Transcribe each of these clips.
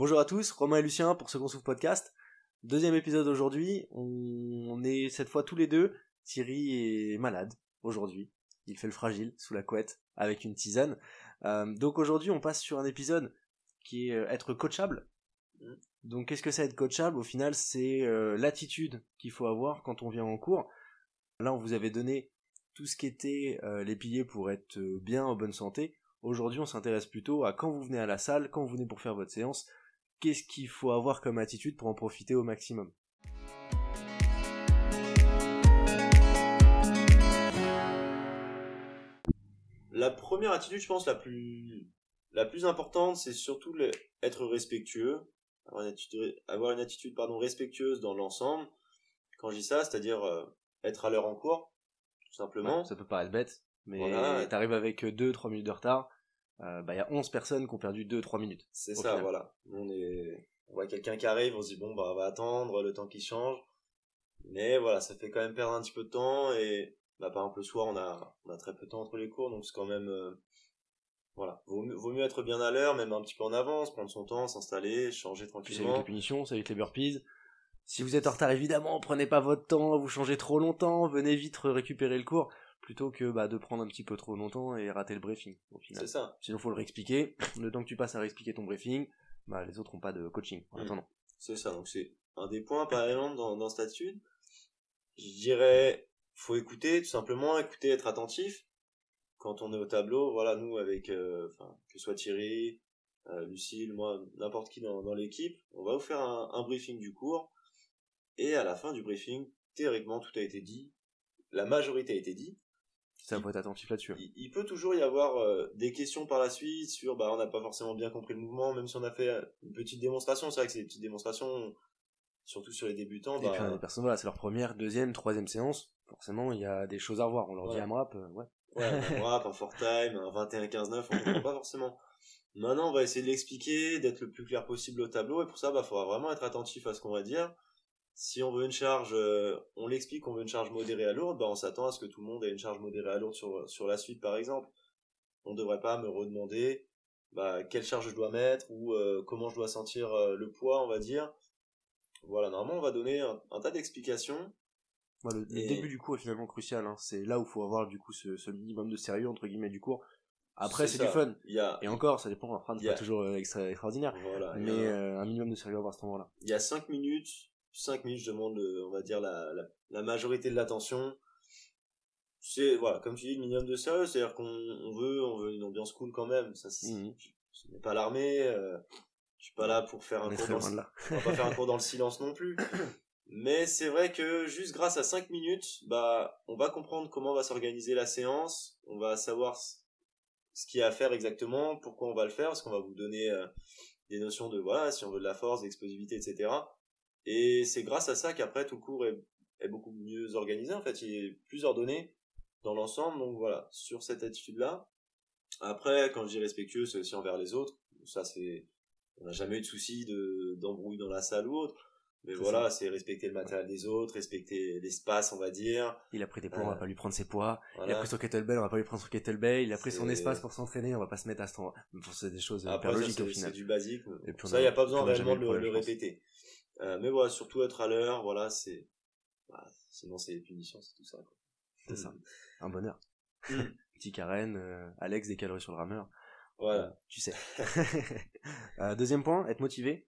Bonjour à tous, Romain et Lucien pour qu'on souffle podcast. Deuxième épisode aujourd'hui, on est cette fois tous les deux. Thierry est malade aujourd'hui, il fait le fragile sous la couette avec une tisane. Euh, donc aujourd'hui on passe sur un épisode qui est euh, être coachable. Donc qu'est-ce que c'est être coachable? Au final c'est euh, l'attitude qu'il faut avoir quand on vient en cours. Là on vous avait donné tout ce qui était les piliers pour être bien en bonne santé. Aujourd'hui on s'intéresse plutôt à quand vous venez à la salle, quand vous venez pour faire votre séance, qu'est-ce qu'il faut avoir comme attitude pour en profiter au maximum. La première attitude, je pense, la plus, la plus importante, c'est surtout être respectueux, avoir une attitude, avoir une attitude pardon, respectueuse dans l'ensemble. Quand je dis ça, c'est-à-dire euh, être à l'heure en cours, tout simplement. ça peut paraître bête, mais t'arrives avec 2-3 minutes de retard, euh, bah, il y a 11 personnes qui ont perdu 2-3 minutes. C'est ça, voilà. On, est... on voit quelqu'un qui arrive, on se dit bon, bah, on va attendre le temps qui change. Mais voilà, ça fait quand même perdre un petit peu de temps et bah, par exemple le soir on a, on a très peu de temps entre les cours donc c'est quand même euh, voilà vaut mieux, vaut mieux être bien à l'heure même un petit peu en avance prendre son temps s'installer changer tranquillement ça évite les punitions ça évite les burpees si vous êtes en retard évidemment prenez pas votre temps vous changez trop longtemps venez vite récupérer le cours plutôt que bah, de prendre un petit peu trop longtemps et rater le briefing au final. C'est ça. Sinon faut le réexpliquer. Le temps que tu passes à réexpliquer ton briefing, bah, les autres n'ont pas de coaching en mm. attendant. C'est ça, donc c'est un des points par exemple dans, dans cette attitude. Je dirais, faut écouter, tout simplement, écouter, être attentif. Quand on est au tableau, voilà, nous avec, euh, enfin, que ce soit Thierry, euh, Lucille, moi, n'importe qui dans, dans l'équipe, on va vous faire un, un briefing du cours. Et à la fin du briefing, théoriquement, tout a été dit. La majorité a été dit ça faut être attentif là-dessus. Il, peut toujours y avoir euh, des questions par la suite sur, bah, on n'a pas forcément bien compris le mouvement, même si on a fait euh, une petite démonstration. C'est vrai que c'est des petites démonstrations, surtout sur les débutants. Et bah, puis, les personnes, voilà, c'est leur première, deuxième, troisième séance. Forcément, il y a des choses à revoir. On leur dit AMRAP, euh, ouais. Ouais, un AMRAP, un fort time, un 21-15-9, on comprend pas forcément. Maintenant, on va essayer de l'expliquer, d'être le plus clair possible au tableau, et pour ça, bah, faudra vraiment être attentif à ce qu'on va dire si on veut une charge, euh, on l'explique qu'on veut une charge modérée à lourde, bah on s'attend à ce que tout le monde ait une charge modérée à lourde sur, sur la suite par exemple. On ne devrait pas me redemander bah, quelle charge je dois mettre ou euh, comment je dois sentir euh, le poids, on va dire. Voilà, normalement on va donner un, tas d'explications. le, début du cours est finalement crucial, hein. c'est là où il faut avoir du coup ce, minimum de sérieux entre guillemets du cours. Après c'est du fun. Et encore, ça dépend, après c'est pas toujours extraordinaire. mais un minimum de sérieux à avoir à ce moment-là. Il y a 5 minutes 5 minutes, je demande, on va dire, la, la, majorité de l'attention. C'est, voilà, comme tu dis, le minimum de sérieux, c'est-à-dire qu'on veut, on veut une ambiance cool quand même. Ça, c'est, mhm. ce n'est pas l'armée, euh, je suis pas là pour faire un cours dans, on va pas faire un cours dans le silence non plus. Mais c'est vrai que juste grâce à 5 minutes, bah, on va comprendre comment va s'organiser la séance, on va savoir ce qu'il y a à faire exactement, pourquoi on va le faire, parce qu'on va vous donner euh, des notions de, voilà, si on veut de la force, d'explosivité, etc. Et c'est grâce à ça qu'après tout le cours est, est, beaucoup mieux organisé. En fait, il est plus ordonné dans l'ensemble. Donc voilà, sur cette attitude-là. Après, quand je dis respectueux, c'est aussi envers les autres. Ça, c'est, on n'a jamais eu de souci de d'embrouille dans la salle ou autre. Mais voilà, c'est respecter le matériel des autres, respecter l'espace, on va dire. Il a pris des poids, on va euh, pas lui prendre ses poids. Il a pris son kettlebell, on va pas lui prendre son kettlebell. Il a pris son espace pour s'entraîner, on va pas se mettre à ce temps. C'est des choses hyper logiques au final. C'est du basique. Et ça, il n'y a pas besoin réellement de le répéter. Euh, mais voilà, surtout être à l'heure, voilà, c'est, bah, sinon c'est les punitions, c'est tout ça. C'est ça. Un bonheur. Mm. Petit Karen, euh, Alex des calories sur le rameur. Voilà. Euh, tu sais. deuxième point, être motivé.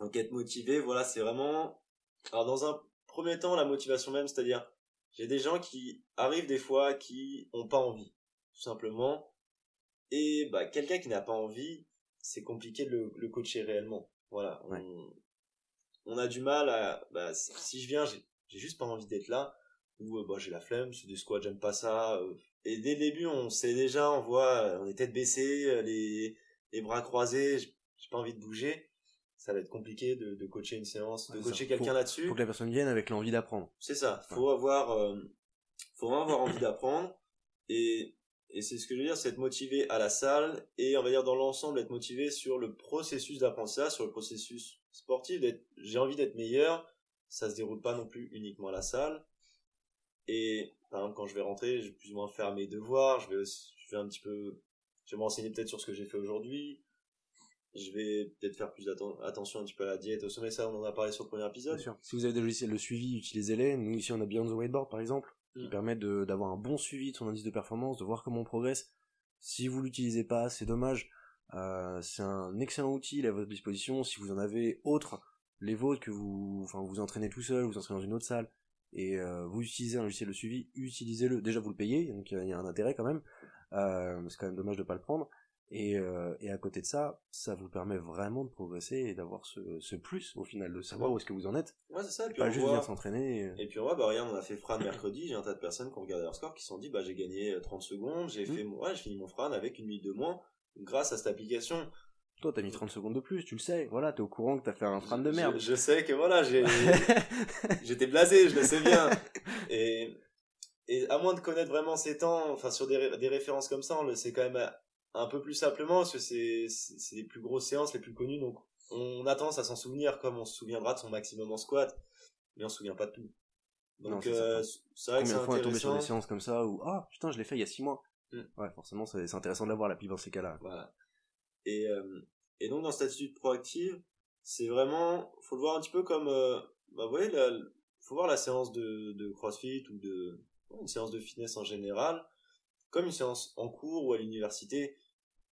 Donc être motivé, voilà, c'est vraiment, alors dans un premier temps, la motivation même, c'est-à-dire, j'ai des gens qui arrivent des fois qui ont pas envie, tout simplement. Et, bah, quelqu'un qui n'a pas envie, c'est compliqué de le, le coacher réellement. Voilà. On, on a du mal à, bah, si je viens, j'ai juste pas envie d'être là, ou euh, bah, j'ai la flemme, c'est des squats, j'aime pas ça. Euh. et dès le début, on sait déjà, on voit, on est tête baissée, euh, les, les bras croisés, j'ai pas envie de bouger. Ça va être compliqué de, de coacher une séance, de coacher quelqu'un là-dessus. Faut que la personne vienne avec l'envie d'apprendre. C'est ça. Faut avoir, faut vraiment avoir envie d'apprendre. Et et c'est ce que je veux dire, c'est être motivé à la salle et on va dire dans l'ensemble être motivé sur le processus d'apprentissage, sur le processus sportif. J'ai envie d'être meilleur. Ça se déroule pas non plus uniquement à la salle. Et par exemple, quand je vais rentrer, je vais plus ou moins faire mes devoirs. Je vais, je vais un petit peu, je vais m'enseigner peut-être sur ce que j'ai fait aujourd'hui. je vais peut-être faire plus attention un petit peu à la diète, au sommet, ça on en a parlé sur le premier épisode. Bien sûr. Si vous avez des logiciels de suivi, utilisez-les. Nous ici on a Beyond the Whiteboard par exemple, qui mm. permet d'avoir un bon suivi de son indice de performance, de voir comment on progresse. Si vous l'utilisez pas, c'est dommage. Euh, c'est un excellent outil à votre disposition. Si vous en avez autre, les vôtres que vous, enfin vous entraînez tout seul, vous entraînez dans une autre salle, et euh, vous utilisez un logiciel de suivi, utilisez-le. Déjà vous le payez, donc il y a un intérêt quand même. Euh, c'est quand même dommage de pas le prendre. Et, euh, et à côté de ça, ça vous permet vraiment de progresser et d'avoir ce, ce plus au final, de savoir où est-ce que vous en êtes. Ouais, c'est ça. Et pas juste venir s'entraîner. Et... puis on voit, bah regarde, on a fait Fran mercredi, j'ai un tas de personnes qui ont regardé leur score qui se sont dit, bah j'ai gagné 30 secondes, j'ai mmh. fait, ouais, j'ai fini mon Fran avec une minute de moins grâce à cette application. Toi, t'as mis 30 secondes de plus, tu le sais. Voilà, t'es au courant que t'as fait un Fran de merde. Je, sais que voilà, j'ai, j'étais blasé, je le sais bien. Et, et à moins de connaître vraiment ces temps, enfin sur des, des références comme ça, on le sait quand même un peu plus simplement parce que c'est c'est les plus grosses séances les plus connues donc on a tendance à s'en souvenir comme on se souviendra de son maximum en squat mais on se souvient pas de tout donc euh, c'est vrai que c'est intéressant sur des séances comme ça où ah putain je l'ai fait il y a six mois mm. ouais forcément c'est intéressant de l'avoir la pipe dans ces cas-là. Voilà. Et euh, et donc dans cette attitude proactive c'est vraiment faut le voir un petit peu comme euh, bah vous voyez faut voir la séance de de CrossFit ou de une séance de fitness en général. Comme une séance en cours ou à l'université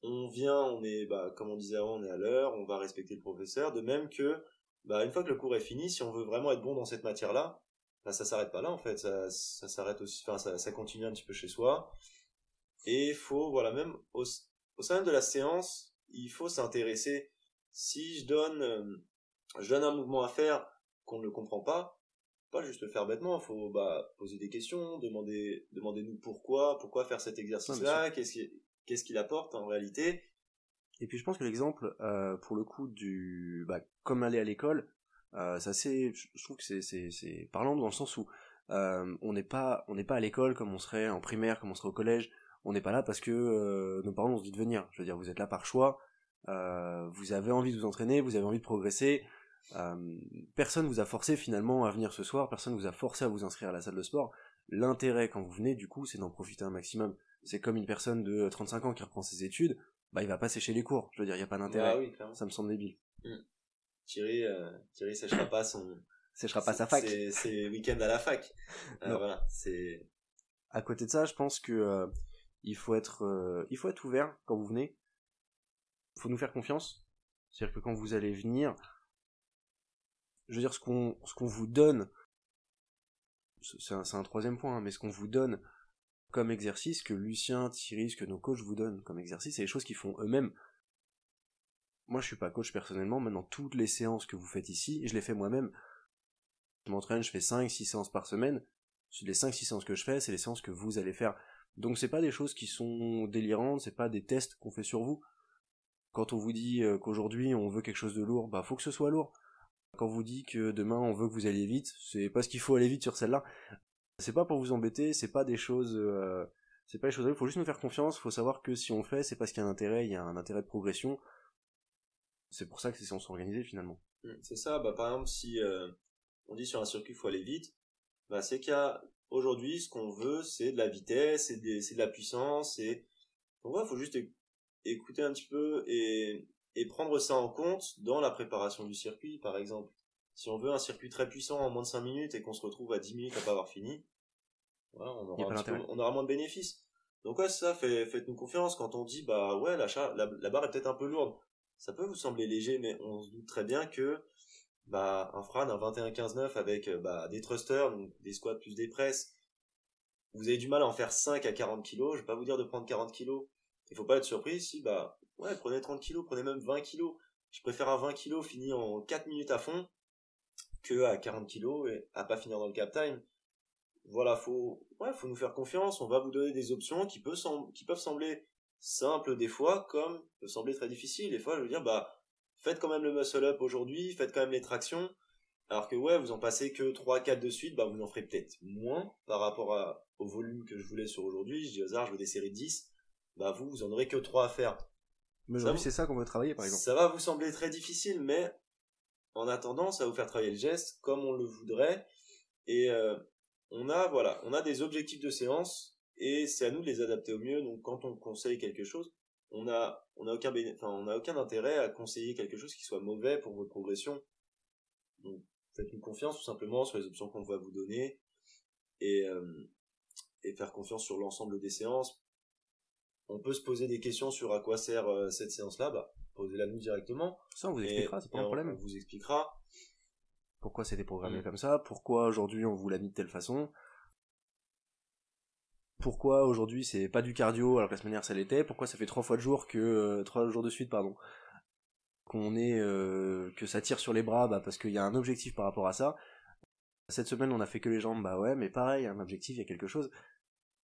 on vient, on est, bah, comme on disait avant, on est à l'heure, on va respecter le professeur, de même que, bah, une fois que le cours est fini, si on veut vraiment être bon dans cette matière-là, bah, ça s'arrête pas là, en fait, ça, ça s'arrête aussi, enfin, ça, ça continue un petit peu chez soi. Et il faut, voilà, même au, au sein de la séance, il faut s'intéresser. Si je donne, euh, je donne un mouvement à faire qu'on ne le comprend pas, pas juste le faire bêtement, il faut bah, poser des questions, demander, demandez-nous pourquoi, pourquoi faire cet exercice-là, qu'est-ce qui, qu'est-ce qu'il apporte en réalité. Et puis je pense que l'exemple, euh, pour le coup, du bah, comme aller à l'école, euh, c'est je trouve que c'est, c'est, parlant dans le sens où euh, on n'est pas on n'est pas à l'école comme on serait en primaire, comme on serait au collège. On n'est pas là parce que euh, nos parents nous ont dit de venir. Je veux dire, vous êtes là par choix. Euh, vous avez envie de vous entraîner, vous avez envie de progresser. personne vous a forcé finalement à venir ce soir. Personne vous a forcé à vous inscrire à la salle de sport. L'intérêt quand vous venez, du coup, c'est d'en profiter un maximum c'est comme une personne de 35 ans qui reprend ses études, bah il va pas sécher les cours. Je veux dire, il y a pas d'intérêt. Ah ça me semble débile. Mmh. Thierry, euh, Thierry séchera pas son séchera pas sa fac. C'est week-end à la fac. Euh, voilà, c'est à côté de ça, je pense que euh, il faut être euh, il faut être ouvert quand vous venez. Il faut nous faire confiance. C'est-à-dire que quand vous allez venir, je veux dire ce qu'on vous donne c'est un, un, troisième point, hein, mais ce qu'on vous donne comme exercice que Lucien, Thierry, que nos coachs vous donnent comme exercice, c'est les choses qu'ils font eux-mêmes. Moi, je suis pas coach personnellement, maintenant toutes les séances que vous faites ici, je les fais moi-même. Je m'entraîne, je fais 5 6 séances par semaine. Les 5 6 séances que je fais, c'est les séances que vous allez faire. Donc c'est pas des choses qui sont délirantes, c'est pas des tests qu'on fait sur vous. Quand on vous dit euh, qu'aujourd'hui on veut quelque chose de lourd, bah faut que ce soit lourd. Quand on vous dit que demain on veut que vous alliez vite, c'est parce qu'il faut aller vite sur celle-là. C'est pas pour vous embêter, c'est pas des choses, euh, c'est pas des choses. Il faut juste nous faire confiance. Il faut savoir que si on fait, c'est parce qu'il y a un intérêt, il y a un intérêt de progression. C'est pour ça que c'est on s'organiser finalement. Mmh, c'est ça. Bah par exemple, si euh, on dit sur un circuit faut aller vite, bah c'est qu'aujourd'hui, aujourd'hui ce qu'on veut c'est de la vitesse, c'est de, de la puissance, et donc il faut juste écouter un petit peu et et prendre ça en compte dans la préparation du circuit, par exemple. Si on veut un circuit très puissant en moins de 5 minutes et qu'on se retrouve à 10 minutes à pas avoir fini, voilà, on, aura moins de bénéfices. Donc ouais, ça, fait, faites-nous confiance quand on dit, bah ouais, la, la, barre est peut-être un peu lourde. Ça peut vous sembler léger, mais on se doute très bien que bah, un Fran, un 21-15-9 avec euh, bah, des thrusters, donc des squats plus des presses, vous avez du mal à en faire 5 à 40 kg, je vais pas vous dire de prendre 40 kg. Il faut pas être surpris si, bah, ouais, prenez 30 kg, prenez même 20 kg. Je préfère un 20 kg fini en 4 minutes à fond que à 40 kilos et à pas finir dans le cap time. Voilà, faut, ouais, faut nous faire confiance. On va vous donner des options qui peuvent, qui peuvent sembler simples des fois, comme peuvent sembler très difficiles. Des fois, je veux dire, bah, faites quand même le muscle up aujourd'hui, faites quand même les tractions. Alors que ouais, vous en passez que 3, 4 de suite, bah, vous en ferez peut-être moins par rapport à, au volume que je voulais sur aujourd'hui. Je dis hasard, je veux des séries de 10. Bah, vous, vous en aurez que 3 à faire. Mais aujourd'hui, c'est ça qu'on veut travailler, par exemple. Ça va vous sembler très difficile, mais en attendant, ça va vous faire travailler le geste comme on le voudrait. Et euh, on a voilà, on a des objectifs de séance et c'est à nous de les adapter au mieux. Donc quand on conseille quelque chose, on a, on a aucun enfin, on a aucun intérêt à conseiller quelque chose qui soit mauvais pour votre progression. Donc, faites-nous confiance tout simplement sur les options qu'on va vous donner et, euh, et faire confiance sur l'ensemble des séances. On peut se poser des questions sur à quoi sert euh, cette séance-là, bah, posez-la nous directement. Ça, on vous expliquera, c'est pas un problème. On vous expliquera. Pourquoi c'était programmé mm. comme ça, pourquoi aujourd'hui on vous l'a mis de telle façon, pourquoi aujourd'hui c'est pas du cardio alors que la semaine ça l'était, pourquoi ça fait trois fois de jour que euh, trois jours de suite pardon qu'on est euh, que ça tire sur les bras bah parce qu'il y a un objectif par rapport à ça. Cette semaine on a fait que les jambes bah ouais mais pareil un objectif il y a quelque chose.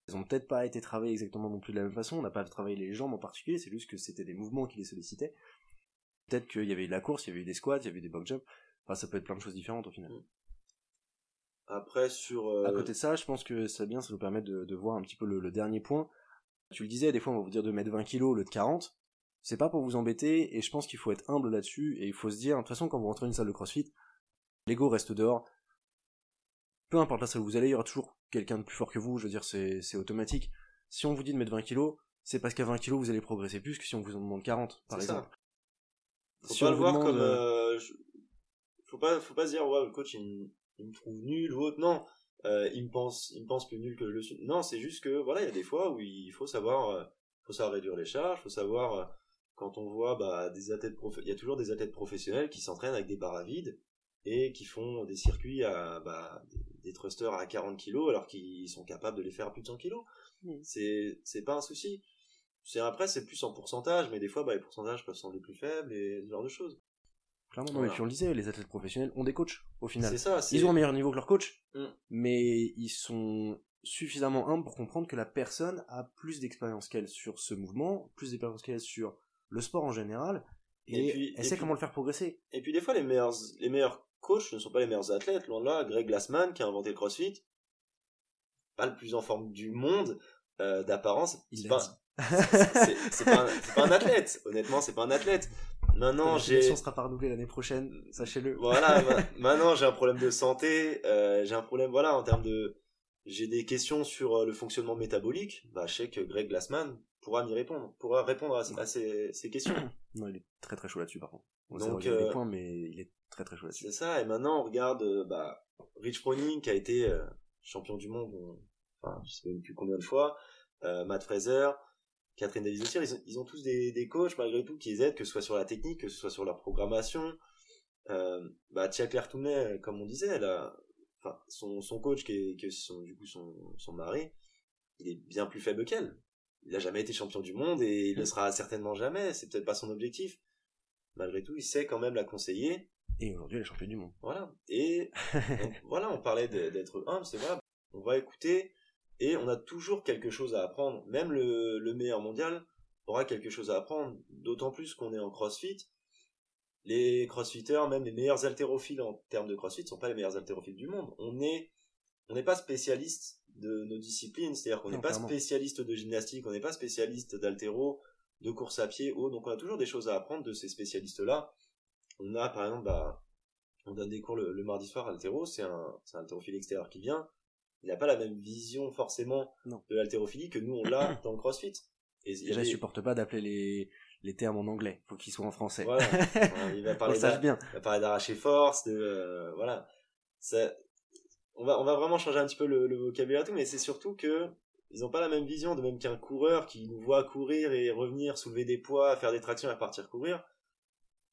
Ils ont peut-être pas été travaillés exactement non plus de la même façon, on n'a pas travaillé les jambes en particulier, c'est juste que c'était des mouvements qui les sollicitaient. Peut-être qu'il y avait eu de la course, il y avait eu des squats, il y avait eu des box jumps, enfin ça peut être plein de choses différentes au final. Mm. Après, sur. Euh, à côté de ça, je pense que c'est bien, ça nous permet de, de voir un petit peu le, dernier point. Tu le disais, des fois on va vous dire de mettre 20 kilos au lieu de 40. C'est pas pour vous embêter, et je pense qu'il faut être humble là-dessus, et il faut se dire, de toute façon, quand vous rentrez dans une salle de crossfit, l'ego reste dehors. Peu importe la salle où vous allez, il y aura toujours quelqu'un de plus fort que vous, je veux dire, c'est automatique. Si on vous dit de mettre 20 kilos, c'est parce qu'à 20 kilos vous allez progresser plus que si on vous en demande 40, par exemple. Faut pas le voir comme. Euh, euh, faut, pas, faut pas se dire, ouais, le coach il, il me trouve nul ou autre. Non, euh, il me pense, il me pense plus nul que je le suis. Non, c'est juste que voilà, il y a des fois où il faut savoir, euh, faut savoir réduire les charges, faut savoir euh, quand on voit bah, des athlètes prof... il y a toujours des athlètes professionnels qui s'entraînent avec des barres à vide et qui font des circuits à bah, des, thrusters à 40 kg alors qu'ils sont capables de les faire à plus de 100 kg. C'est c'est pas un souci. C'est après c'est plus en pourcentage, mais des fois bah, les pourcentages peuvent sembler plus faibles et ce genre de choses. Clairement, mais puis on le disait, les athlètes professionnels ont des coachs, au final. Ça, ils ont un meilleur niveau que leur coach, mm. mais ils sont suffisamment humbles pour comprendre que la personne a plus d'expérience qu'elle sur ce mouvement, plus d'expérience qu'elle sur le sport en général, et, elle sait comment le faire progresser. Et puis des fois, les meilleurs, les meilleurs coachs ne sont pas les meilleurs athlètes, loin de là, Greg Glassman, qui a inventé le CrossFit, pas le plus en forme du monde, euh, d'apparence. Il pas, c'est pas, pas, un athlète, honnêtement, c'est pas un athlète. Maintenant, j'ai. sera pas renouvelée l'année prochaine, sachez-le. Voilà, maintenant j'ai un problème de santé, euh, j'ai un problème, voilà, en termes de. J'ai des questions sur euh, le fonctionnement métabolique. Bah, je sais que Greg Glassman pourra m'y répondre, pourra répondre à, ces, ces, questions. Non, il est très très chaud là-dessus, par contre. On Donc, euh, des points, mais il est très très chaud là-dessus. C'est ça, et maintenant on regarde, euh, bah, Rich Froning qui a été champion du monde, enfin, je sais même plus combien de fois, Matt Fraser, Catherine Davis aussi, ils ont, ils ont tous des, des, coachs malgré tout qui les aident, que ce soit sur la technique, que ce soit sur la programmation. Euh, bah, Tia Claire Tounet, comme on disait, elle a, enfin, son, son coach qui est, qui est son, du coup son, son mari, il est bien plus faible qu'elle. Il n'a jamais été champion du monde et il ne le sera certainement jamais. C'est peut-être pas son objectif. Malgré tout, il sait quand même la conseiller. Et aujourd'hui, elle est championne du monde. Voilà. Et voilà, on parlait d'être humble, c'est voilà. On va écouter et on a toujours quelque chose à apprendre. Même le, meilleur mondial aura quelque chose à apprendre, d'autant plus qu'on est en crossfit. Les crossfitters, même les meilleurs haltérophiles en termes de crossfit, ne sont pas les meilleurs haltérophiles du monde. On est, on n'est pas spécialiste de nos disciplines, c'est-à-dire qu'on n'est pas spécialiste de gymnastique, on n'est pas spécialiste d'haltéro, de course à pied, ou donc on a toujours des choses à apprendre de ces spécialistes-là. On a par exemple, bah, on donne des cours le, mardi soir à c'est un, c'est un haltérophile extérieur qui vient, il n'a pas la même vision forcément de l'haltérophilie que nous on l'a dans le CrossFit. Et Déjà, supporte pas d'appeler les, les termes en anglais, faut qu'ils soient en français. Voilà. il va parler bien. Il va parler d'arracher force, de euh, voilà. Ça, on va on va vraiment changer un petit peu le, vocabulaire et tout, mais c'est surtout que ils n'ont pas la même vision de même qu'un coureur qui nous voit courir et revenir, soulever des poids, faire des tractions et partir courir.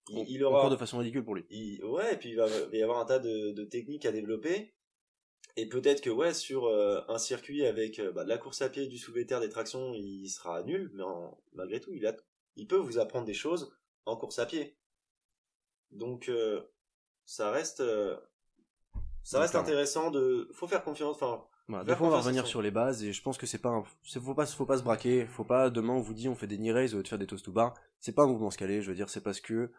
Il, il aura de façon ridicule pour lui. ouais, et puis il va, il va y avoir un tas de, de techniques à développer et peut-être que ouais sur euh, un circuit avec euh, bah, de la course à pied, du soulevé terre, des tractions, il sera nul, mais malgré tout, il, a, il peut vous apprendre des choses en course à pied. Donc euh, ça reste ça reste intéressant de faut faire confiance enfin des fois on va revenir sur les bases et je pense que c'est pas un... faut pas faut pas se braquer faut pas demain on vous dit on fait des knee raises ou de faire des toast to bar. C'est pas un mouvement scalé je veux dire c'est parce que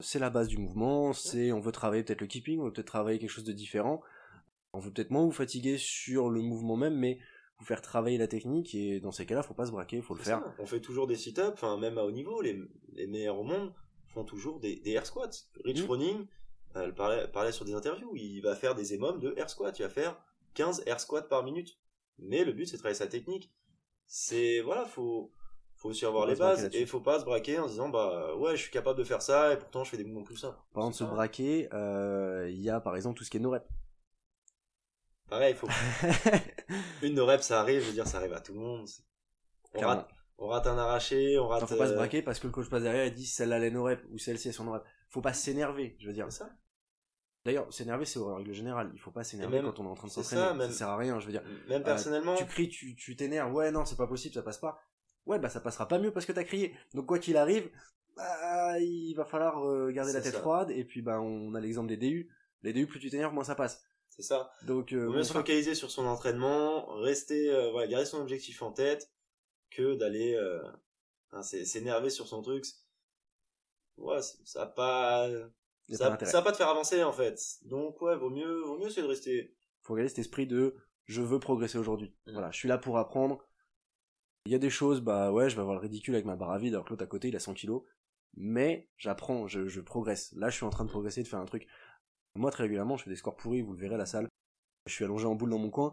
c'est la base du mouvement c'est on veut travailler peut-être le keeping on veut peut-être travailler quelque chose de différent on veut peut-être moins vous fatiguer sur le mouvement même, mais vous faire travailler la technique, et dans ces cas-là, faut pas se braquer, faut le faire. On fait toujours des sit-ups, enfin, même à haut niveau, les, meilleurs au monde font toujours des, air squats. Rich mmh. elle parlait, sur des interviews, il va faire des émomes de air squats, il va faire 15 air squats par minute. Mais le but, c'est de travailler sa technique. C'est, voilà, faut, faut aussi avoir les bases et il faut pas se braquer en se disant bah ouais je suis capable de faire ça et pourtant je fais des mouvements plus simples. Par exemple se braquer, euh, il y a par exemple tout ce qui est no rep. Pareil, il faut une rep ça arrive, je veux dire ça arrive à tout le monde. On rate, on rate, un arraché, on rate. faut pas se euh, braquer parce que le coach passe derrière et dit celle-là elle est no rep ou celle-ci est son no rep. Faut pas s'énerver, je veux dire. ça. D'ailleurs, s'énerver, c'est en règle générale. Il faut pas s'énerver quand on est en train de s'entraîner. Ça, ça sert à rien, je veux dire. Même personnellement. tu cries, tu t'énerves. Ouais, non, c'est pas possible, ça passe pas ouais, bah ça passera pas mieux parce que t'as crié. Donc quoi qu'il arrive, bah, il va falloir euh, garder la tête froide. Et puis bah on a l'exemple des DU. Les DU, plus tu t'énerves, moins ça passe. C'est ça. Donc euh, mieux se focaliser sur son entraînement, rester, euh, voilà, garder son objectif en tête, que d'aller euh, s'énerver sur son truc. Ouais, ça va pas, ça, va pas te faire avancer en fait. Donc ouais, vaut mieux, vaut mieux c'est de rester. Faut garder cet esprit de je veux progresser aujourd'hui. Mmh. Voilà, je suis là pour apprendre il y a des choses, bah ouais, je vais avoir le ridicule avec ma barre à vide alors que l'autre à côté il a 100 kilos. Mais j'apprends, je, je progresse. Là, je suis en train de progresser, de faire un truc. Moi, très régulièrement, je fais des scores pourris, vous le verrez à la salle. Je suis allongé en boule dans mon coin.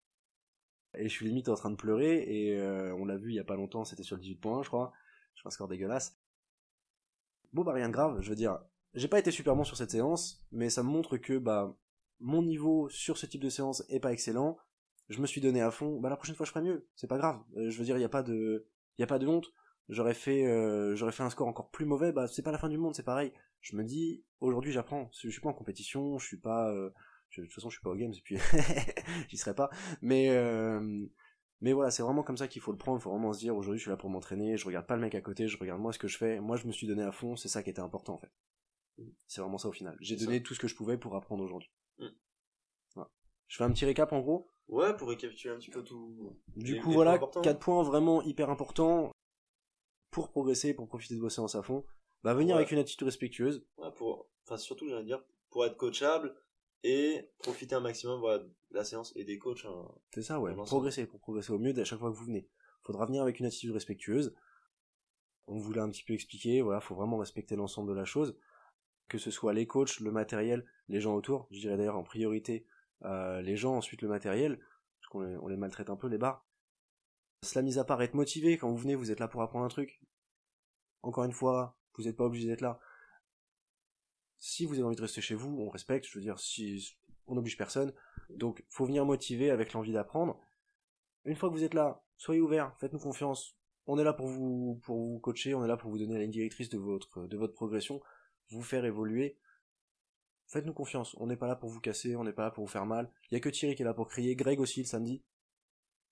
Et je suis limite en train de pleurer. Et euh, on l'a vu il y a pas longtemps, c'était sur le 18 points, je crois. Je fais un score dégueulasse. Bon, bah rien de grave, je veux dire. J'ai pas été super bon sur cette séance, mais ça me montre que bah mon niveau sur ce type de séance est pas excellent je me suis donné à fond, bah la prochaine fois je ferai mieux, c'est pas grave. Euh, je veux dire, il y a pas de, il a pas de honte. J'aurais fait, euh, j'aurais fait un score encore plus mauvais, bah c'est pas la fin du monde, c'est pareil. Je me dis, aujourd'hui j'apprends. Je suis pas en compétition, je suis pas, euh, de toute façon je suis pas au games et puis j'y serai pas. Mais mais voilà, c'est vraiment comme ça qu'il faut le prendre. Il faut vraiment se dire, aujourd'hui je suis là pour m'entraîner, je regarde pas le mec à côté, je regarde moi ce que je fais. Moi je me suis donné à fond, c'est ça qui était important en fait. C'est vraiment ça au final. J'ai donné tout ce que je pouvais pour apprendre aujourd'hui. Mm. Je fais un petit récap en gros. Ouais, pour récapituler un petit peu tout. Du coup, voilà, quatre points vraiment hyper importants pour progresser, pour profiter de vos séances à fond. Bah, venir avec une attitude respectueuse. Ouais, pour, enfin, surtout, j'allais dire, pour être coachable et profiter un maximum voilà, de la séance et des coachs. Hein, c'est ça, ouais. Progresser, pour progresser au mieux à chaque fois que vous venez. Faudra venir avec une attitude respectueuse. On vous l'a un petit peu expliqué, voilà, faut vraiment respecter l'ensemble de la chose. Que ce soit les coachs, le matériel, les gens autour. Je dirais d'ailleurs en priorité euh, les gens, ensuite le matériel, parce qu'on les, on les maltraite un peu, les bars. Cela mis à part être motivé, quand vous venez, vous êtes là pour apprendre un truc. Encore une fois, vous n'êtes pas obligé d'être là. Si vous avez envie de rester chez vous, on respecte, je veux dire, si on n'oblige personne. Donc, faut venir motiver avec l'envie d'apprendre. Une fois que vous êtes là, soyez ouverts, faites-nous confiance. On est là pour vous, pour vous coacher, on est là pour vous donner la ligne directrice de votre, progression, vous faire évoluer faites-nous confiance. On n'est pas là pour vous casser, on n'est pas là pour vous faire mal. Il y a que Thierry qui est là pour crier, Greg aussi le samedi.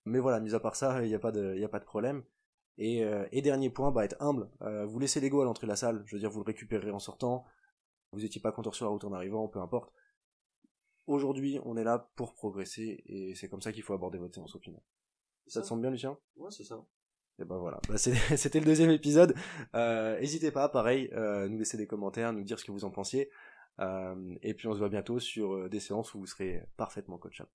Mais voilà, mis à part ça, il n'y a pas de problème. Et, euh, et dernier point, bah, être humble. Euh, vous laissez l'ego à l'entrée de la salle. Je veux dire, vous le récupérerez en sortant. Vous n'étiez pas content sur la route en arrivant, peu importe. Aujourd'hui, on est là pour progresser et c'est comme ça qu'il faut aborder votre séance au final. Ça, te semble bien, Lucien? Ouais, c'est ça. Et ben voilà, bah, c'était le deuxième épisode. Euh, N'hésitez pas, pareil, nous laisser des commentaires, nous dire ce que vous en pensiez. Et puis on se voit bientôt sur des séances où vous serez parfaitement coachable.